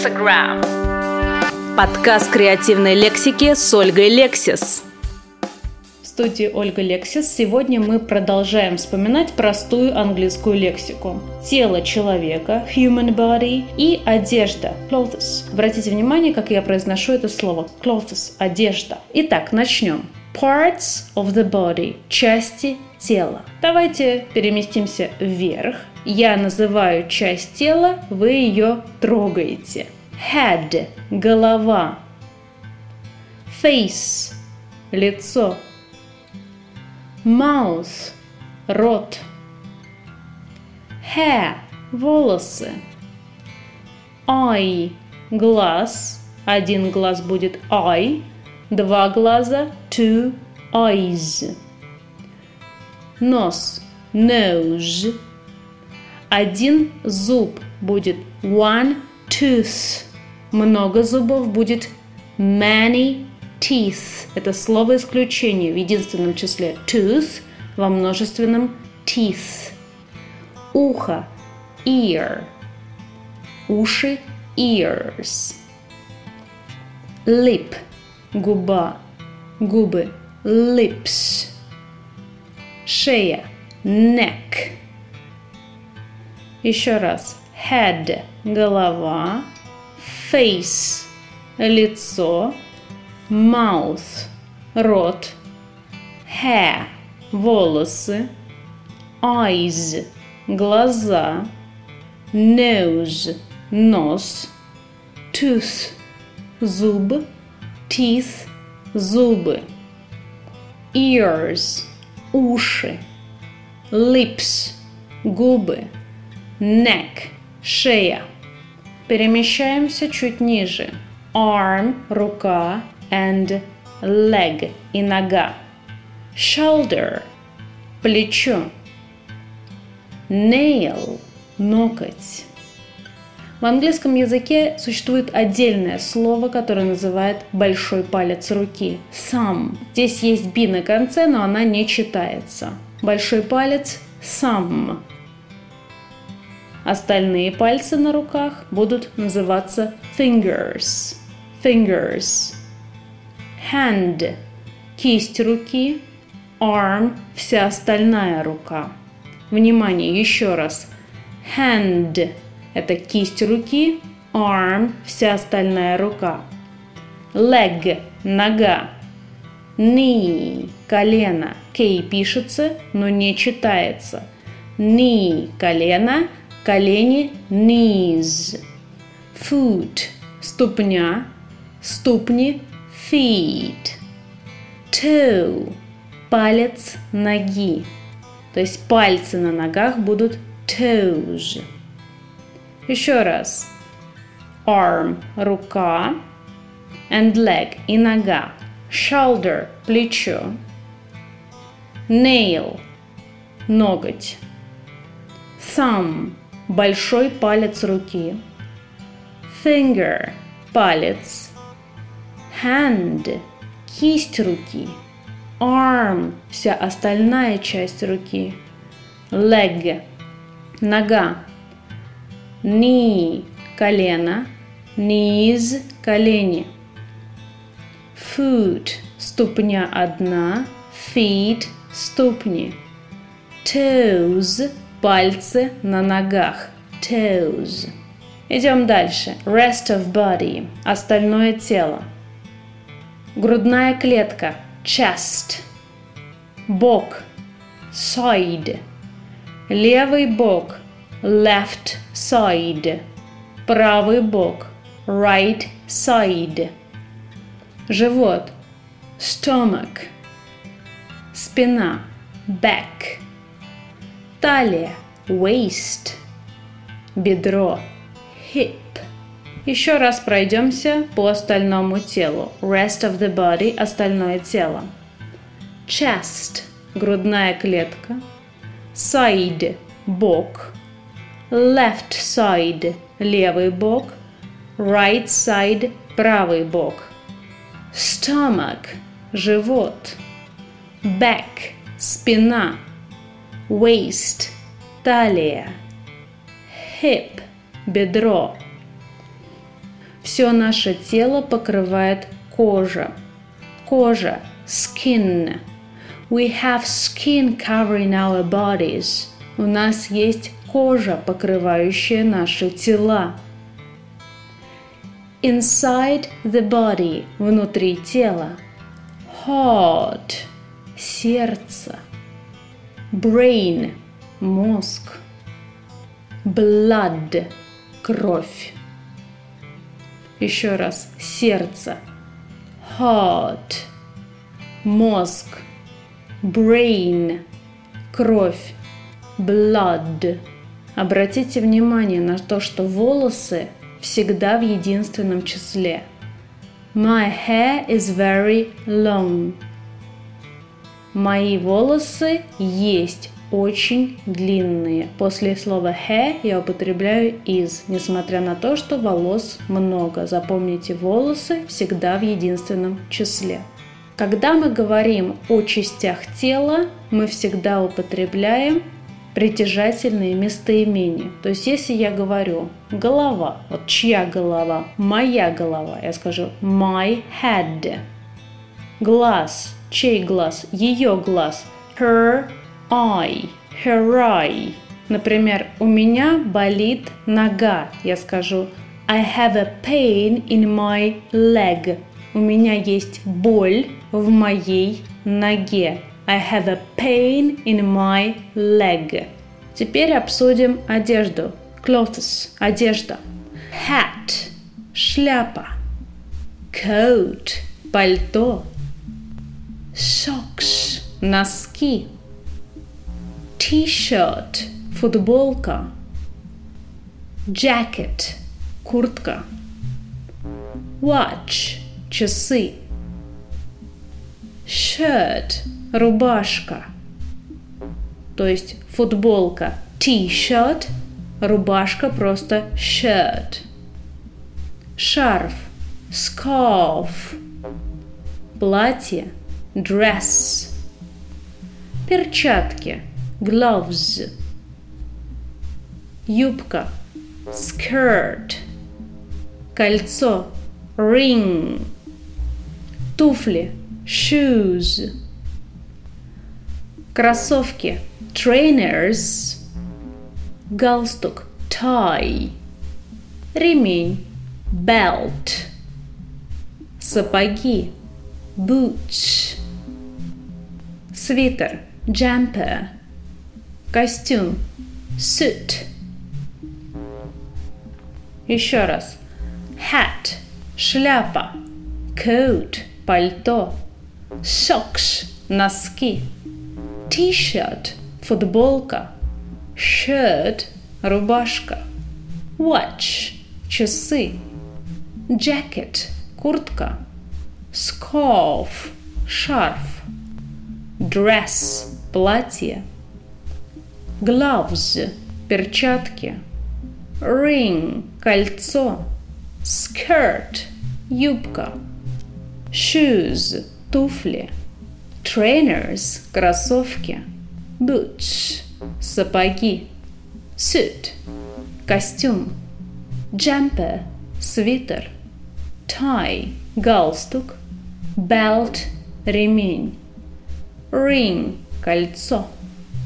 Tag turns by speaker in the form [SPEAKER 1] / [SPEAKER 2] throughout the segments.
[SPEAKER 1] Lexagram.
[SPEAKER 2] Подкаст креативной лексики с Ольгой Лексис. В студии Ольга Лексис сегодня мы продолжаем вспоминать простую английскую лексику. Тело человека, human body, и одежда, clothes. Обратите внимание, как я произношу это слово. Clothes – одежда. Итак, начнем. Parts of the body – части тела. Давайте переместимся вверх. Я называю часть тела, вы ее трогаете. Head – голова. Face – лицо. Mouth – рот. Hair – волосы. Eye – глаз. Один глаз будет eye, два глаза – two eyes. Нос – nose. Один зуб будет one tooth. Много зубов будет many teeth. Это слово исключение в единственном числе tooth, во множественном teeth. Ухо – ear. Уши – ears. Lip – губа. Губы – lips. Шея – neck. Еще раз. Head – голова. Face – лицо. Mouth – рот. Hair – волосы. Eyes – глаза. Nose – нос. Tooth – зуб. Teeth – зубы. Ears – уши. Lips – губы neck – шея. Перемещаемся чуть ниже. Arm – рука and leg – и нога. Shoulder – плечо. Nail – ноготь. В английском языке существует отдельное слово, которое называет большой палец руки – thumb. Здесь есть би на конце, но она не читается. Большой палец – thumb. Остальные пальцы на руках будут называться fingers. Fingers. Hand – кисть руки. Arm – вся остальная рука. Внимание, еще раз. Hand – это кисть руки. Arm – вся остальная рука. Leg – нога. Knee – колено. K пишется, но не читается. Knee – колено – колени knees, foot – ступня, ступни feet, toe – палец ноги, то есть пальцы на ногах будут toes. Еще раз. Arm – рука, and leg – и нога, shoulder – плечо, nail – ноготь, thumb большой палец руки, finger – палец, hand – кисть руки, arm – вся остальная часть руки, leg – нога, knee – колено, knees – колени, foot – ступня одна, feet – ступни, toes – пальцы на ногах. Toes. Идем дальше. Rest of body. Остальное тело. Грудная клетка. Chest. Бок. Side. Левый бок. Left side. Правый бок. Right side. Живот. Stomach. Спина. Back талия, waist, бедро, hip. Еще раз пройдемся по остальному телу. Rest of the body – остальное тело. Chest – грудная клетка. Side – бок. Left side – левый бок. Right side – правый бок. Stomach – живот. Back – спина waist – талия, hip – бедро, Все наше тело покрывает кожа. Кожа – skin. We have skin covering our bodies. У нас есть кожа, покрывающая наши тела. Inside the body – внутри тела. Heart – сердце. Brain – мозг. Blood – кровь. Еще раз. Сердце. Heart. Мозг. Brain. Кровь. Blood. Обратите внимание на то, что волосы всегда в единственном числе. My hair is very long. Мои волосы есть очень длинные. После слова hair я употребляю is, несмотря на то, что волос много. Запомните, волосы всегда в единственном числе. Когда мы говорим о частях тела, мы всегда употребляем притяжательные местоимения. То есть, если я говорю голова, вот чья голова, моя голова, я скажу my head. Глаз, чей глаз, ее глаз, her eye, her eye. Например, у меня болит нога. Я скажу I have a pain in my leg. У меня есть боль в моей ноге. I have a pain in my leg. Теперь обсудим одежду. Clothes – одежда. Hat – шляпа. Coat – пальто. Socks – носки. T-shirt – футболка. Jacket – куртка. Watch – часы. Shirt – рубашка. То есть футболка T-shirt, рубашка просто shirt. Шарф – scarf. Платье – dress. Перчатки – gloves. Юбка skirt. Кольцо ring. Туфли shoes. Кроссовки trainers. Галстук tie. Ремень belt. Сапоги boots. Свитер jumper костюм, suit. Еще раз. Hat – шляпа. Coat – пальто. Socks – носки. T-shirt – футболка. Shirt – рубашка. Watch – часы. Jacket – куртка. Scarf – шарф. Dress – платье gloves – перчатки, ring – кольцо, skirt – юбка, shoes – туфли, trainers – кроссовки, boots – сапоги, suit – костюм, jumper – свитер, tie – галстук, belt – ремень, ring – кольцо –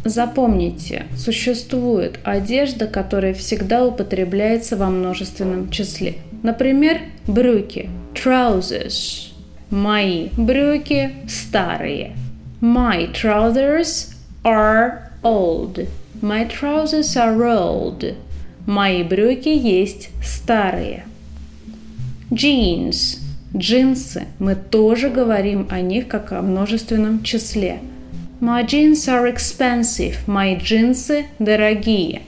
[SPEAKER 2] Запомните, существует одежда, которая всегда употребляется во множественном числе. Например, брюки – trousers. Мои брюки старые. My trousers are old. My trousers are old. Мои брюки есть старые. Jeans – джинсы. Мы тоже говорим о них как о множественном числе – My jeans are expensive. Мои джинсы дорогие.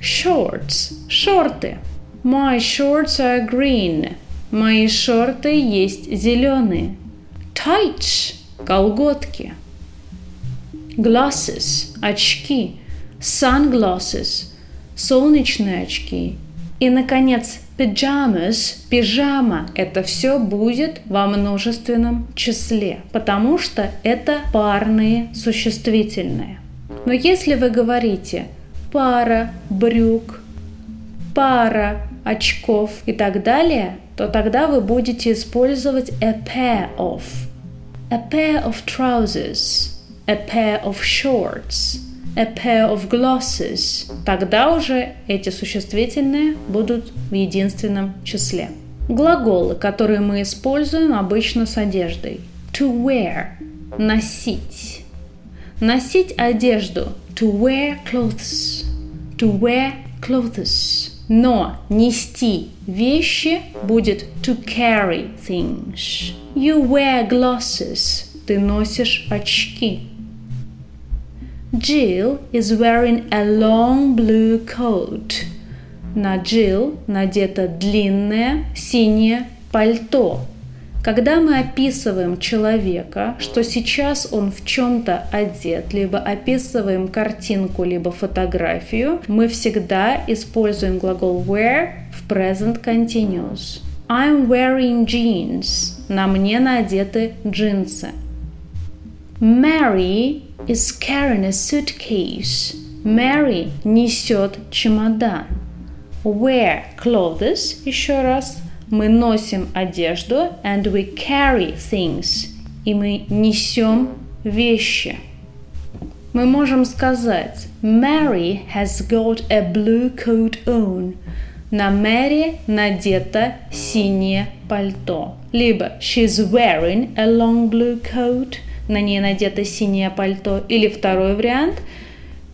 [SPEAKER 2] Shorts. Шорты. My shorts are green. Мои шорты есть зеленые. Tights. Колготки. Glasses. Очки. Sunglasses. Солнечные очки. И, наконец, pajamas, пижама, это все будет во множественном числе, потому что это парные существительные. Но если вы говорите пара брюк, пара очков и так далее, то тогда вы будете использовать a pair of. A pair of trousers, a pair of shorts, a pair of glasses. Тогда уже эти существительные будут в единственном числе. Глаголы, которые мы используем обычно с одеждой. To wear – носить. Носить одежду. To wear clothes. To wear clothes. Но нести вещи будет to carry things. You wear glasses. Ты носишь очки. Jill is wearing a long blue coat. На Jill надето длинное синее пальто. Когда мы описываем человека, что сейчас он в чем-то одет, либо описываем картинку, либо фотографию, мы всегда используем глагол wear в present continuous. I'm wearing jeans. На мне надеты джинсы. Mary is carrying a suitcase. Mary несет чемодан. Wear clothes, еще раз, мы носим одежду, and we carry things, и мы несем вещи. Мы можем сказать Mary has got a blue coat on. На Мэри надето синее пальто. Либо she's wearing a long blue coat. На ней надето синее пальто. Или второй вариант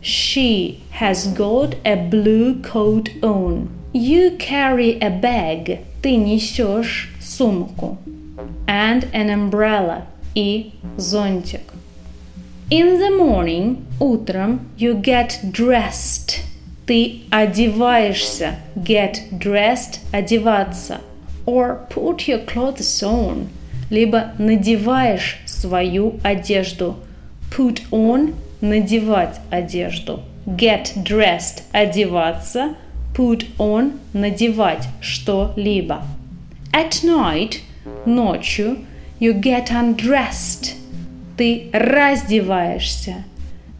[SPEAKER 2] She has got a blue coat on. You carry a bag. Ты несешь сумку. And an umbrella. И зонтик. In the morning, утром, you get dressed. Ты одеваешься. Get dressed – одеваться. Or put your clothes on. Либо надеваешь свою одежду. Put on – надевать одежду. Get dressed – одеваться. Put on – надевать что-либо. At night – ночью you get undressed. Ты раздеваешься.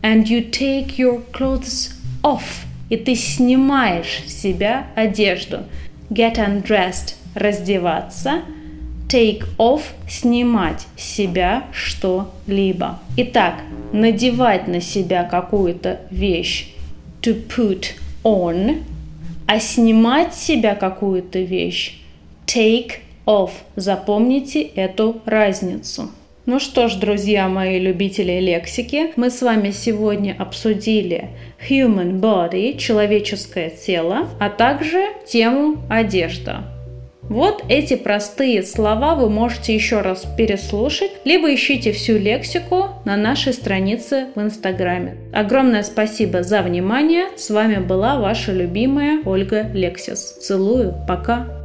[SPEAKER 2] And you take your clothes off. И ты снимаешь с себя одежду. Get undressed – раздеваться. Take off – снимать с себя что-либо. Итак, надевать на себя какую-то вещь. To put on – а снимать с себя какую-то вещь take off. Запомните эту разницу. Ну что ж, друзья мои любители лексики, мы с вами сегодня обсудили human body, человеческое тело, а также тему одежда. Вот эти простые слова вы можете еще раз переслушать, либо ищите всю лексику на нашей странице в Инстаграме. Огромное спасибо за внимание. С вами была ваша любимая Ольга Лексис. Целую. Пока.